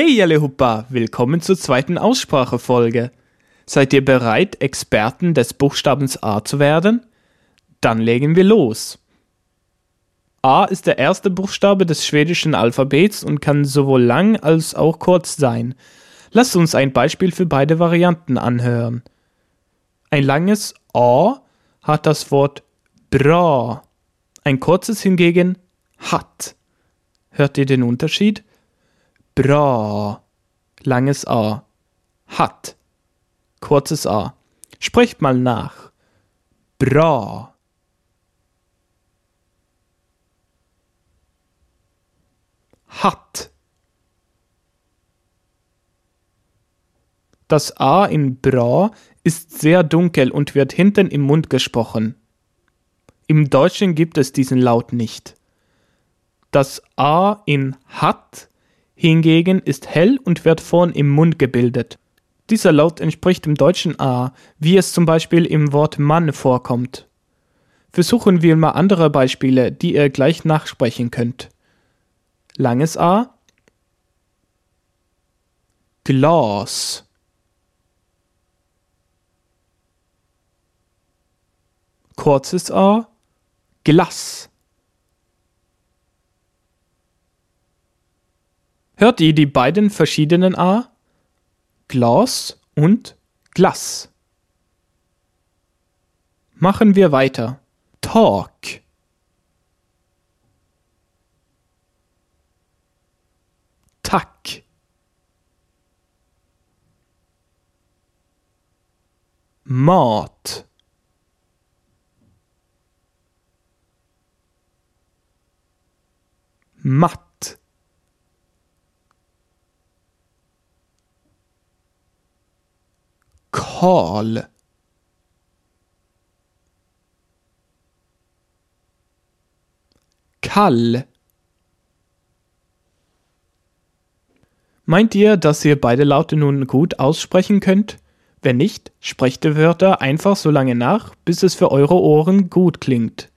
Hey alle Huppa, willkommen zur zweiten Aussprachefolge. Seid ihr bereit, Experten des Buchstabens A zu werden? Dann legen wir los. A ist der erste Buchstabe des schwedischen Alphabets und kann sowohl lang als auch kurz sein. Lasst uns ein Beispiel für beide Varianten anhören. Ein langes A hat das Wort bra, ein kurzes hingegen hat. Hört ihr den Unterschied? Bra, langes A, hat, kurzes A. Sprecht mal nach. Bra. Hat. Das A in bra ist sehr dunkel und wird hinten im Mund gesprochen. Im Deutschen gibt es diesen Laut nicht. Das A in hat hingegen ist hell und wird vorn im Mund gebildet. Dieser Laut entspricht dem deutschen A, wie es zum Beispiel im Wort Mann vorkommt. Versuchen wir mal andere Beispiele, die ihr gleich nachsprechen könnt. Langes A Glas Kurzes A Glas Hört ihr die beiden verschiedenen A? Glas und Glas. Machen wir weiter. Talk. Tack. Mat. Matt. Karl Kall Meint ihr, dass ihr beide Laute nun gut aussprechen könnt? Wenn nicht, sprecht die Wörter einfach so lange nach, bis es für eure Ohren gut klingt.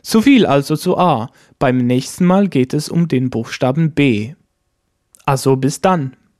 So viel also zu A. Beim nächsten Mal geht es um den Buchstaben B. Also bis dann.